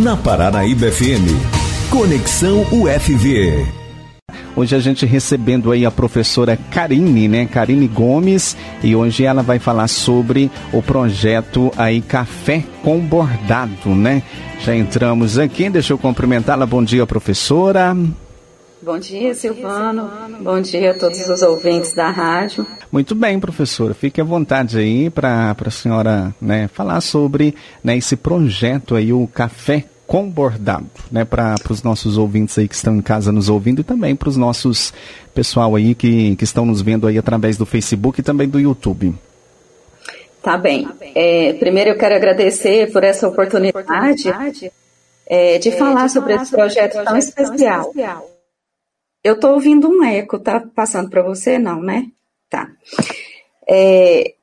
na Paranaíba FM. Conexão UFV. Hoje a gente recebendo aí a professora Karine, né? Karine Gomes, e hoje ela vai falar sobre o projeto aí Café com Bordado, né? Já entramos aqui, deixa eu cumprimentá-la. Bom dia, professora. Bom dia, Silvano. Bom dia a todos os ouvintes da rádio. Muito bem, professora. Fique à vontade aí para a senhora né, falar sobre né, esse projeto aí, o Café com Bordado, né, para os nossos ouvintes aí que estão em casa nos ouvindo e também para os nossos pessoal aí que, que estão nos vendo aí através do Facebook e também do YouTube. Tá bem. É, primeiro eu quero agradecer por essa oportunidade é, de falar sobre esse projeto tão especial. Eu estou ouvindo um eco, tá passando para você? Não, né? Tá. É,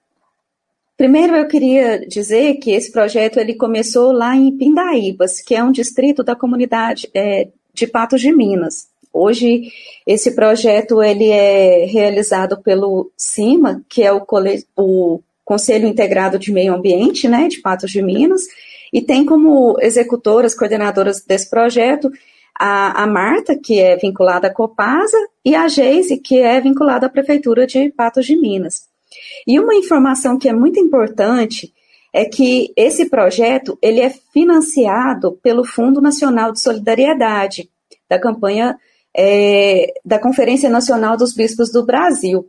primeiro eu queria dizer que esse projeto ele começou lá em Pindaíbas, que é um distrito da comunidade é, de Patos de Minas. Hoje esse projeto ele é realizado pelo CIMA, que é o, o Conselho Integrado de Meio Ambiente, né, de Patos de Minas, e tem como executoras, coordenadoras desse projeto a, a Marta, que é vinculada à Copasa, e a Geise, que é vinculada à Prefeitura de Patos de Minas. E uma informação que é muito importante é que esse projeto ele é financiado pelo Fundo Nacional de Solidariedade, da campanha é, da Conferência Nacional dos Bispos do Brasil.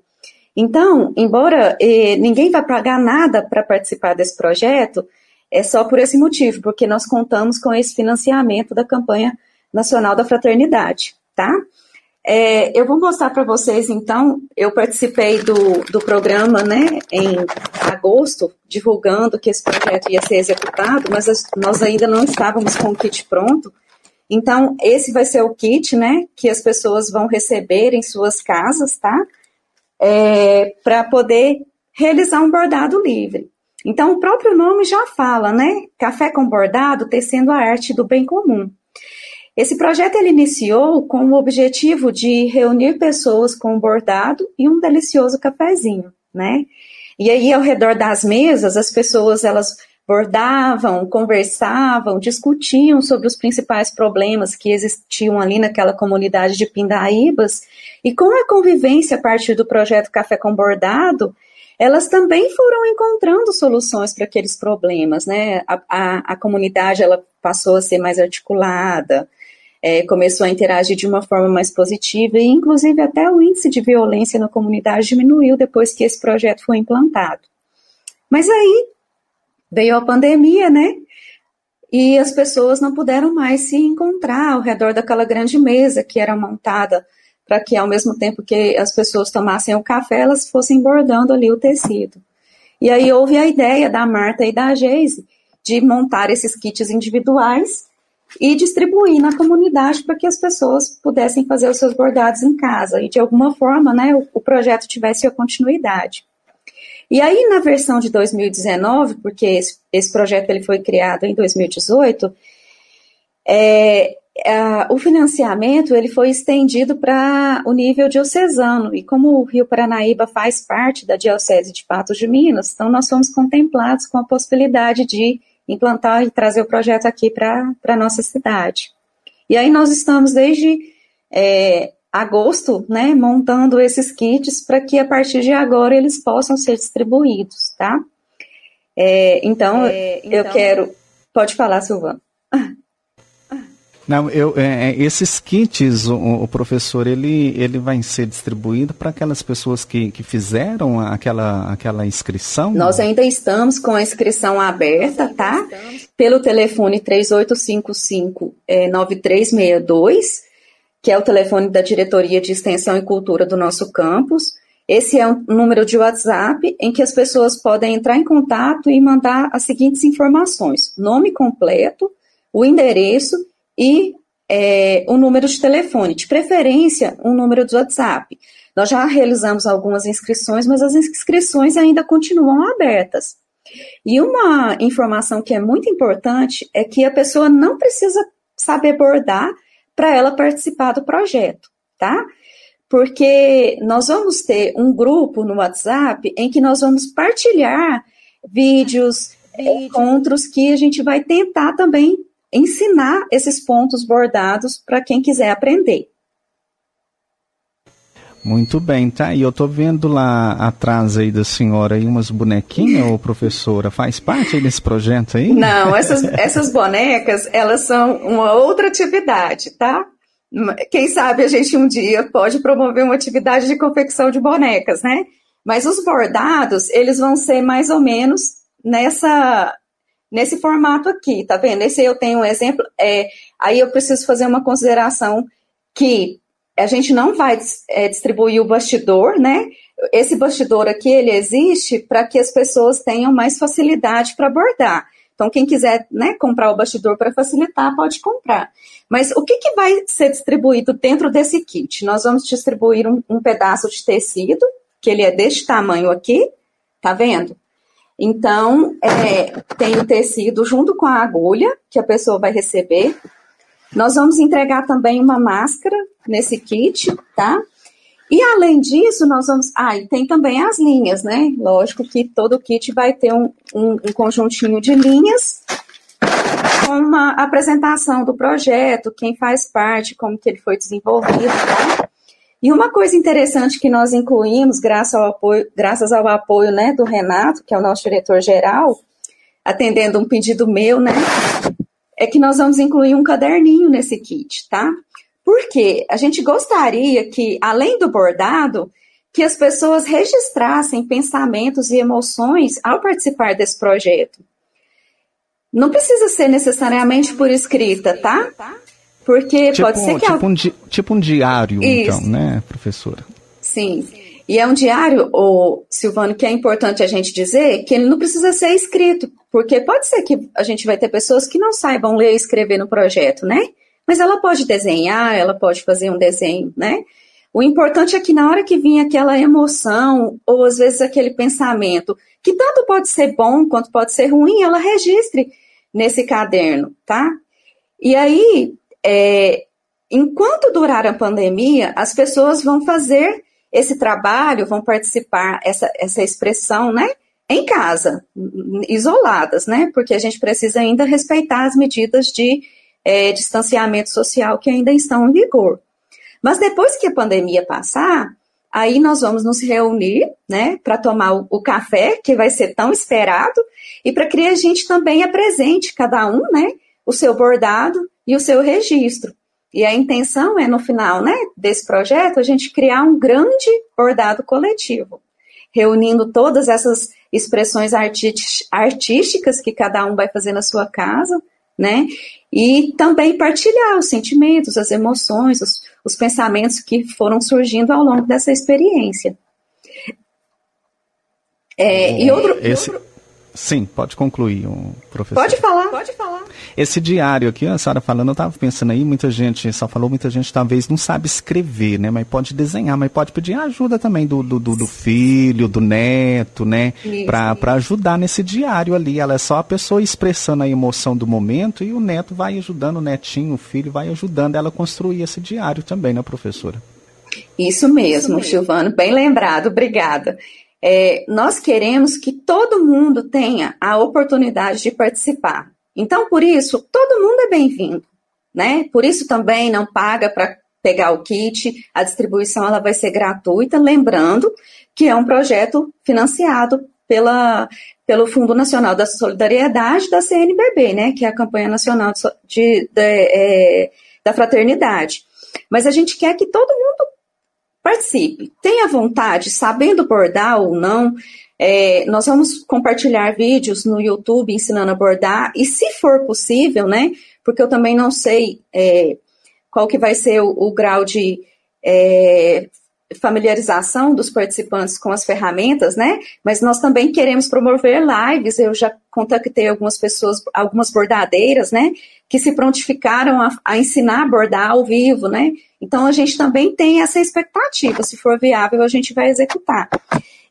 Então, embora eh, ninguém vai pagar nada para participar desse projeto, é só por esse motivo, porque nós contamos com esse financiamento da campanha Nacional da Fraternidade, tá? É, eu vou mostrar para vocês, então, eu participei do, do programa, né, em agosto, divulgando que esse projeto ia ser executado, mas nós ainda não estávamos com o kit pronto. Então, esse vai ser o kit, né, que as pessoas vão receber em suas casas, tá? É, para poder realizar um bordado livre. Então, o próprio nome já fala, né? Café com bordado, tecendo a arte do bem comum. Esse projeto ele iniciou com o objetivo de reunir pessoas com um bordado e um delicioso cafezinho, né? E aí ao redor das mesas as pessoas elas bordavam, conversavam, discutiam sobre os principais problemas que existiam ali naquela comunidade de Pindaíbas e com a convivência a partir do projeto Café com Bordado, elas também foram encontrando soluções para aqueles problemas, né? A, a, a, comunidade ela passou a ser mais articulada, é, começou a interagir de uma forma mais positiva e, inclusive, até o índice de violência na comunidade diminuiu depois que esse projeto foi implantado. Mas aí veio a pandemia, né? E as pessoas não puderam mais se encontrar ao redor daquela grande mesa que era montada para que, ao mesmo tempo que as pessoas tomassem o café, elas fossem bordando ali o tecido. E aí houve a ideia da Marta e da Geise de montar esses kits individuais e distribuir na comunidade para que as pessoas pudessem fazer os seus bordados em casa e de alguma forma, né, o, o projeto tivesse a continuidade. E aí na versão de 2019, porque esse, esse projeto ele foi criado em 2018, é, o financiamento ele foi estendido para o nível diocesano e como o Rio Paranaíba faz parte da diocese de Patos de Minas, então nós fomos contemplados com a possibilidade de implantar e trazer o projeto aqui para a nossa cidade. E aí nós estamos desde é, agosto, né, montando esses kits para que a partir de agora eles possam ser distribuídos, tá? É, então, é, então, eu quero. Pode falar, Silvana. Não, eu, é, é, esses kits, o, o, professor, ele, ele vai ser distribuído para aquelas pessoas que, que fizeram aquela, aquela inscrição? Nós ainda estamos com a inscrição aberta, tá? Pelo telefone 3855-9362, é, que é o telefone da Diretoria de Extensão e Cultura do nosso campus. Esse é um número de WhatsApp em que as pessoas podem entrar em contato e mandar as seguintes informações: nome completo, o endereço e é, um número de telefone, de preferência um número de WhatsApp. Nós já realizamos algumas inscrições, mas as inscrições ainda continuam abertas. E uma informação que é muito importante é que a pessoa não precisa saber bordar para ela participar do projeto, tá? Porque nós vamos ter um grupo no WhatsApp em que nós vamos partilhar vídeos, Vídeo. encontros que a gente vai tentar também ensinar esses pontos bordados para quem quiser aprender. Muito bem, tá? E eu tô vendo lá atrás aí da senhora aí umas bonequinhas, ô professora, faz parte aí desse projeto aí? Não, essas, essas bonecas, elas são uma outra atividade, tá? Quem sabe a gente um dia pode promover uma atividade de confecção de bonecas, né? Mas os bordados, eles vão ser mais ou menos nessa nesse formato aqui, tá vendo? Esse eu tenho um exemplo, é, aí eu preciso fazer uma consideração que a gente não vai é, distribuir o bastidor, né? Esse bastidor aqui, ele existe para que as pessoas tenham mais facilidade para bordar. Então, quem quiser né, comprar o bastidor para facilitar, pode comprar. Mas o que, que vai ser distribuído dentro desse kit? Nós vamos distribuir um, um pedaço de tecido, que ele é deste tamanho aqui, tá vendo? Então, é, tem o tecido junto com a agulha, que a pessoa vai receber. Nós vamos entregar também uma máscara nesse kit, tá? E além disso, nós vamos. Ah, e tem também as linhas, né? Lógico que todo kit vai ter um, um, um conjuntinho de linhas com uma apresentação do projeto, quem faz parte, como que ele foi desenvolvido, tá? E uma coisa interessante que nós incluímos, graças ao apoio, graças ao apoio né, do Renato, que é o nosso diretor-geral, atendendo um pedido meu, né? É que nós vamos incluir um caderninho nesse kit, tá? Porque a gente gostaria que, além do bordado, que as pessoas registrassem pensamentos e emoções ao participar desse projeto. Não precisa ser necessariamente por escrita, tá? Porque tipo, pode ser que... Tipo, um, di tipo um diário, Isso. então, né, professora? Sim. E é um diário, o Silvano, que é importante a gente dizer que ele não precisa ser escrito, porque pode ser que a gente vai ter pessoas que não saibam ler e escrever no projeto, né? Mas ela pode desenhar, ela pode fazer um desenho, né? O importante é que na hora que vinha aquela emoção, ou às vezes aquele pensamento, que tanto pode ser bom quanto pode ser ruim, ela registre nesse caderno, tá? E aí, é, enquanto durar a pandemia, as pessoas vão fazer esse trabalho, vão participar, essa, essa expressão, né? Em casa, isoladas, né? Porque a gente precisa ainda respeitar as medidas de é, distanciamento social que ainda estão em vigor. Mas depois que a pandemia passar, aí nós vamos nos reunir, né, para tomar o, o, café, que vai ser tão esperado, e para que a gente também apresente, cada um, né, o seu bordado e o seu registro. E a intenção é, no final, né, desse projeto, a gente criar um grande bordado coletivo, reunindo todas essas expressões artísticas que cada um vai fazer na sua casa, né? E também partilhar os sentimentos, as emoções, os, os pensamentos que foram surgindo ao longo dessa experiência. É, e outro, Esse... outro, Sim, pode concluir, professor. Pode falar, pode falar. Esse diário aqui, a senhora falando, eu estava pensando aí, muita gente, só falou, muita gente talvez não sabe escrever, né? Mas pode desenhar, mas pode pedir ajuda também do, do, do, do filho, do neto, né? Para ajudar nesse diário ali. Ela é só a pessoa expressando a emoção do momento e o neto vai ajudando, o netinho, o filho vai ajudando ela a construir esse diário também, né, professora? Isso mesmo, Isso mesmo. Silvano, bem lembrado, obrigada. É, nós queremos que todo mundo tenha a oportunidade de participar. Então, por isso, todo mundo é bem-vindo, né? Por isso também não paga para pegar o kit, a distribuição ela vai ser gratuita, lembrando que é um projeto financiado pela, pelo Fundo Nacional da Solidariedade da CNBB, né? Que é a campanha nacional de, de, de é, da fraternidade. Mas a gente quer que todo mundo Participe, tenha vontade, sabendo bordar ou não. É, nós vamos compartilhar vídeos no YouTube ensinando a bordar e, se for possível, né? Porque eu também não sei é, qual que vai ser o, o grau de é, familiarização dos participantes com as ferramentas, né? Mas nós também queremos promover lives. Eu já contactei algumas pessoas, algumas bordadeiras, né? Que se prontificaram a, a ensinar a bordar ao vivo, né? Então a gente também tem essa expectativa. Se for viável, a gente vai executar.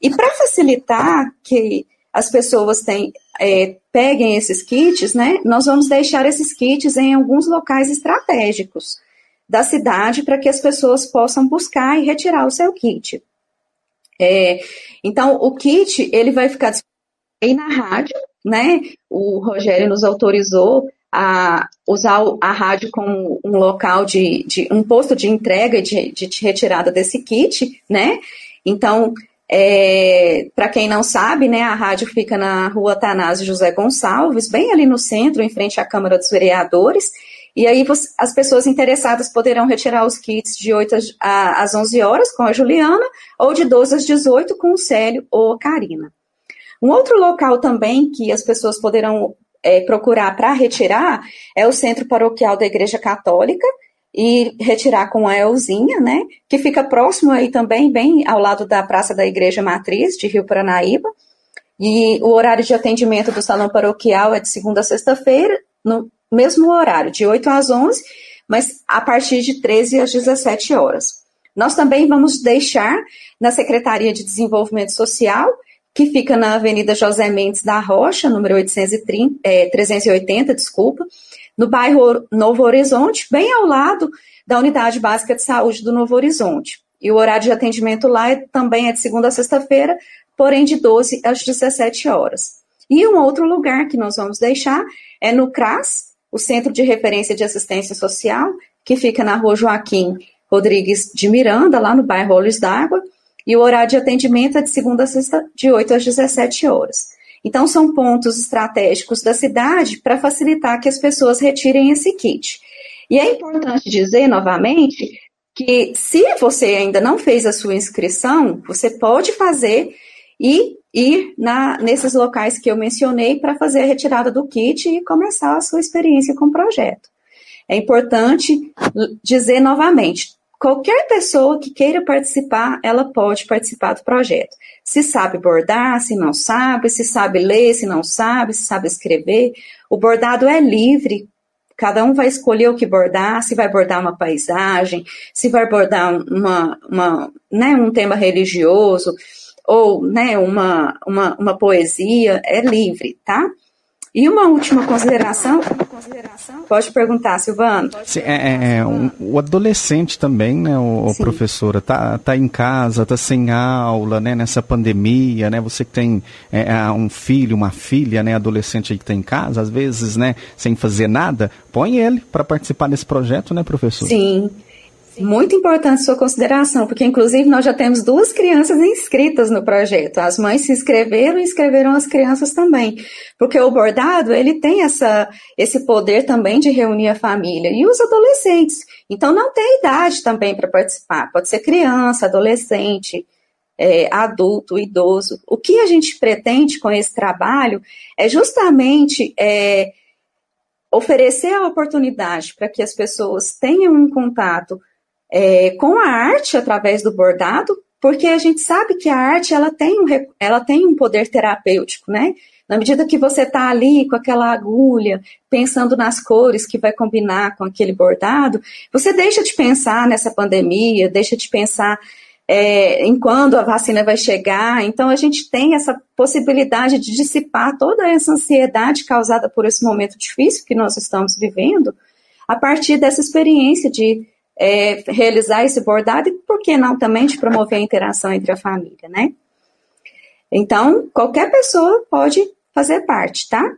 E para facilitar que as pessoas têm, é, peguem esses kits, né? Nós vamos deixar esses kits em alguns locais estratégicos da cidade para que as pessoas possam buscar e retirar o seu kit. É, então, o kit ele vai ficar aí na rádio, né? O Rogério nos autorizou a usar a rádio como um local de, de um posto de entrega de, de retirada desse kit, né? Então, é, para quem não sabe, né, a rádio fica na rua Tanásio José Gonçalves, bem ali no centro, em frente à Câmara dos Vereadores. E aí as pessoas interessadas poderão retirar os kits de 8 às 11 horas com a Juliana, ou de 12 às 18 com o Célio ou a Karina. Um outro local também que as pessoas poderão é, procurar para retirar é o Centro Paroquial da Igreja Católica, e retirar com a Elzinha, né, que fica próximo aí também, bem ao lado da Praça da Igreja Matriz de Rio Paranaíba. E o horário de atendimento do salão paroquial é de segunda a sexta-feira, no mesmo horário, de 8 às 11, mas a partir de 13 às 17 horas. Nós também vamos deixar na Secretaria de Desenvolvimento Social, que fica na Avenida José Mendes da Rocha, número 830, é, 380, desculpa, no bairro Novo Horizonte, bem ao lado da Unidade Básica de Saúde do Novo Horizonte. E o horário de atendimento lá é, também é de segunda a sexta-feira, porém de 12 às 17 horas. E um outro lugar que nós vamos deixar é no CRAS, o Centro de Referência de Assistência Social, que fica na rua Joaquim Rodrigues de Miranda, lá no bairro Olhos d'Água, e o horário de atendimento é de segunda a sexta, de 8 às 17 horas. Então, são pontos estratégicos da cidade para facilitar que as pessoas retirem esse kit. E é importante dizer novamente que se você ainda não fez a sua inscrição, você pode fazer e ir na, nesses locais que eu mencionei para fazer a retirada do kit e começar a sua experiência com o projeto. É importante dizer novamente, Qualquer pessoa que queira participar, ela pode participar do projeto. Se sabe bordar, se não sabe, se sabe ler, se não sabe, se sabe escrever. O bordado é livre. Cada um vai escolher o que bordar, se vai bordar uma paisagem, se vai bordar uma, uma, né, um tema religioso, ou né, uma, uma, uma poesia, é livre, tá? E uma última consideração, pode perguntar, Silvano. Sim, é, é, é um, o adolescente também, né, o, professora, tá, tá em casa, tá sem aula, né, nessa pandemia, né, você que tem é, é um filho, uma filha, né, adolescente aí que tá em casa, às vezes, né, sem fazer nada, põe ele para participar desse projeto, né, professor? Sim, muito importante sua consideração, porque inclusive nós já temos duas crianças inscritas no projeto. As mães se inscreveram e inscreveram as crianças também. Porque o bordado, ele tem essa, esse poder também de reunir a família e os adolescentes. Então não tem idade também para participar. Pode ser criança, adolescente, é, adulto, idoso. O que a gente pretende com esse trabalho é justamente é, oferecer a oportunidade para que as pessoas tenham um contato é, com a arte através do bordado, porque a gente sabe que a arte ela tem um, ela tem um poder terapêutico, né? Na medida que você está ali com aquela agulha, pensando nas cores que vai combinar com aquele bordado, você deixa de pensar nessa pandemia, deixa de pensar é, em quando a vacina vai chegar. Então, a gente tem essa possibilidade de dissipar toda essa ansiedade causada por esse momento difícil que nós estamos vivendo, a partir dessa experiência de é, realizar esse bordado e, por que não, também de promover a interação entre a família, né? Então, qualquer pessoa pode fazer parte, tá?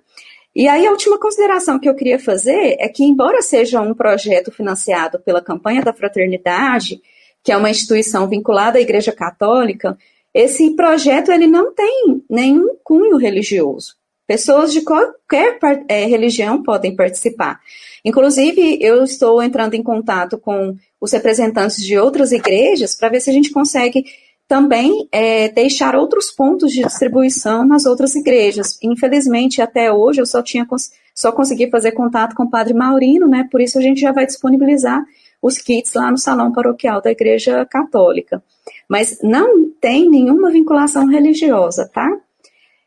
E aí, a última consideração que eu queria fazer é que, embora seja um projeto financiado pela Campanha da Fraternidade, que é uma instituição vinculada à Igreja Católica, esse projeto ele não tem nenhum cunho religioso. Pessoas de qualquer é, religião podem participar. Inclusive, eu estou entrando em contato com os representantes de outras igrejas para ver se a gente consegue também é, deixar outros pontos de distribuição nas outras igrejas. Infelizmente, até hoje, eu só tinha só consegui fazer contato com o Padre Maurino, né? Por isso a gente já vai disponibilizar os kits lá no salão paroquial da Igreja Católica. Mas não tem nenhuma vinculação religiosa, tá?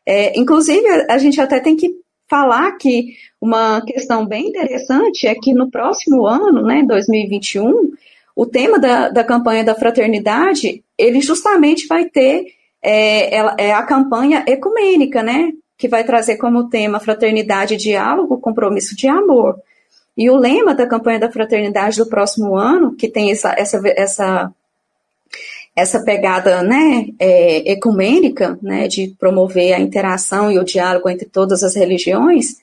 É, inclusive, a, gente até tem que falar que uma questão bem interessante é que no próximo ano, né, 2021, o tema da, da campanha da fraternidade, ele justamente vai ter é, é a campanha ecumênica, né, que vai trazer como tema fraternidade, diálogo, compromisso de amor. E o lema da campanha da fraternidade do próximo ano, que tem essa, essa, essa essa pegada né, é, ecumênica, né, de promover a interação e o diálogo entre todas as religiões,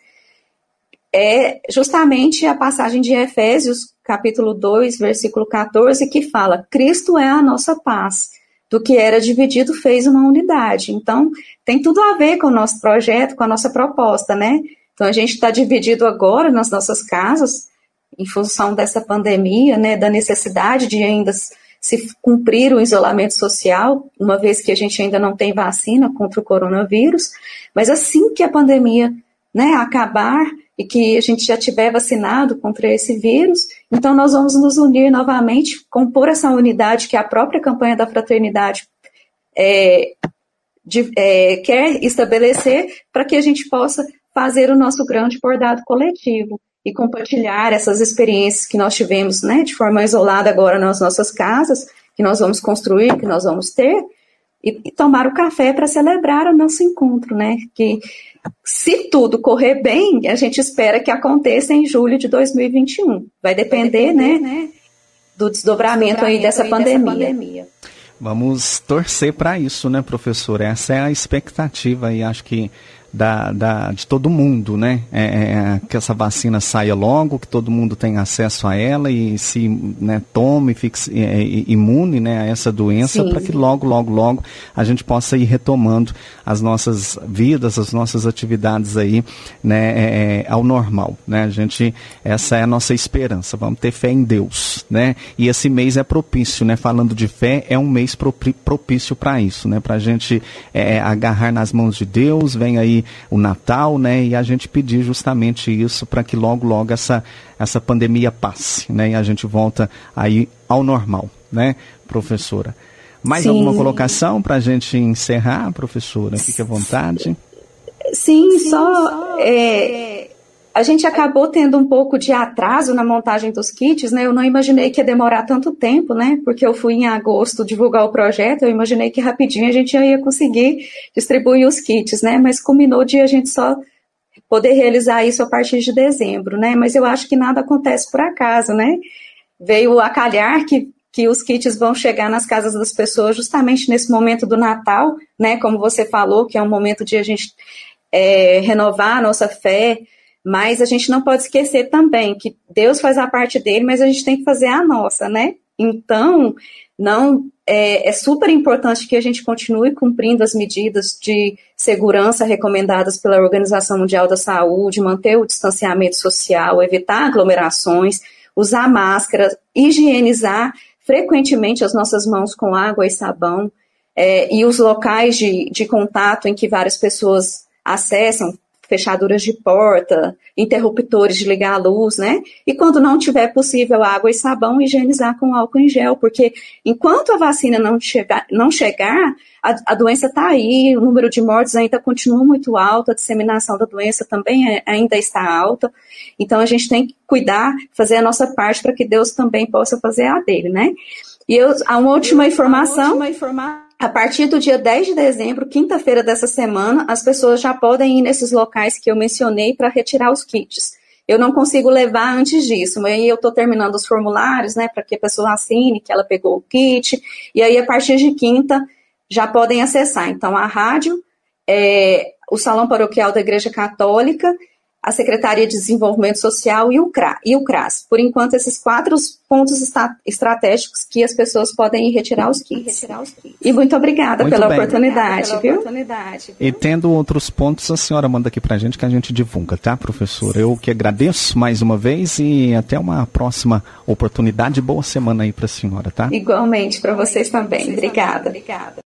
é justamente a passagem de Efésios, capítulo 2, versículo 14, que fala: Cristo é a nossa paz. Do que era dividido, fez uma unidade. Então, tem tudo a ver com o nosso projeto, com a nossa proposta, né? Então, a gente está dividido agora nas nossas casas, em função dessa pandemia, né, da necessidade de ainda se cumprir o isolamento social, uma vez que a gente ainda não tem vacina contra o coronavírus, mas assim que a pandemia né, acabar e que a gente já tiver vacinado contra esse vírus, então nós vamos nos unir novamente, compor essa unidade que a própria campanha da fraternidade é, de, é, quer estabelecer para que a gente possa fazer o nosso grande bordado coletivo e compartilhar essas experiências que nós tivemos, né, de forma isolada agora nas nossas casas, que nós vamos construir, que nós vamos ter, e, e tomar o café para celebrar o nosso encontro, né, que se tudo correr bem, a gente espera que aconteça em julho de 2021. Vai depender, Vai depender né, né, do desdobramento, desdobramento aí dessa aí pandemia. Dessa pandemia. Vamos torcer para isso, né, professor? Essa é a expectativa e acho que da, da, de todo mundo, né? É, é, que essa vacina saia logo, que todo mundo tenha acesso a ela e se né, tome, fique é, é imune né, a essa doença, para que logo, logo, logo a gente possa ir retomando as nossas vidas, as nossas atividades aí, né, é, é, ao normal, né? A gente, essa é a nossa esperança. Vamos ter fé em Deus, né? E esse mês é propício, né? Falando de fé, é um mês propício para isso, né? Para a gente agarrar nas mãos de Deus, vem aí o Natal, né? E a gente pedir justamente isso para que logo, logo essa, essa pandemia passe, né? E a gente volta aí ao normal, né, professora? Mais Sim. alguma colocação para a gente encerrar, professora? Fique à vontade. Sim, Sim só, só é, a gente acabou tendo um pouco de atraso na montagem dos kits, né? Eu não imaginei que ia demorar tanto tempo, né? Porque eu fui em agosto divulgar o projeto, eu imaginei que rapidinho a gente ia conseguir distribuir os kits, né? Mas combinou de a gente só poder realizar isso a partir de dezembro, né? Mas eu acho que nada acontece por acaso, né? Veio a calhar que, que os kits vão chegar nas casas das pessoas justamente nesse momento do Natal, né? Como você falou, que é um momento de a gente é, renovar a nossa fé, mas a gente não pode esquecer também que Deus faz a parte dele, mas a gente tem que fazer a nossa, né? Então, não é, é, super importante que a gente continue cumprindo as medidas de segurança recomendadas pela Organização Mundial da Saúde, manter o distanciamento social, evitar aglomerações, usar máscara, higienizar frequentemente as nossas mãos com água e sabão, é, e os locais de, de contato em que várias pessoas acessam, fechaduras de porta, interruptores de ligar a luz, né? E quando não tiver possível água e sabão, higienizar com álcool em gel, porque enquanto a vacina não chegar, não chegar a, a doença está aí, o número de mortes ainda continua muito alto, a disseminação da doença também é, ainda está alta. Então a gente tem que cuidar, fazer a nossa parte para que Deus também possa fazer a dele, né? E eu, a última informação. Uma última informação a partir do dia 10 de dezembro, quinta-feira dessa semana, as pessoas já podem ir nesses locais que eu mencionei para retirar os kits. Eu não consigo levar antes disso, mas aí eu estou terminando os formulários, né, para que a pessoa assine que ela pegou o kit, e aí a partir de quinta já podem acessar. Então, a rádio, é, o Salão Paroquial da Igreja Católica a Secretaria de Desenvolvimento Social e o, CRA, e o CRAS. Por enquanto, esses quatro pontos estratégicos que as pessoas podem ir retirar os kits. Retirar os kits. E muito obrigada, muito pela, oportunidade, pela viu? oportunidade, viu? E tendo outros pontos, a senhora manda aqui pra gente que a gente divulga, tá, professora? Eu que agradeço mais uma vez e até uma próxima oportunidade. Boa semana aí pra senhora, tá? Igualmente, para vocês também. Obrigada. Obrigada.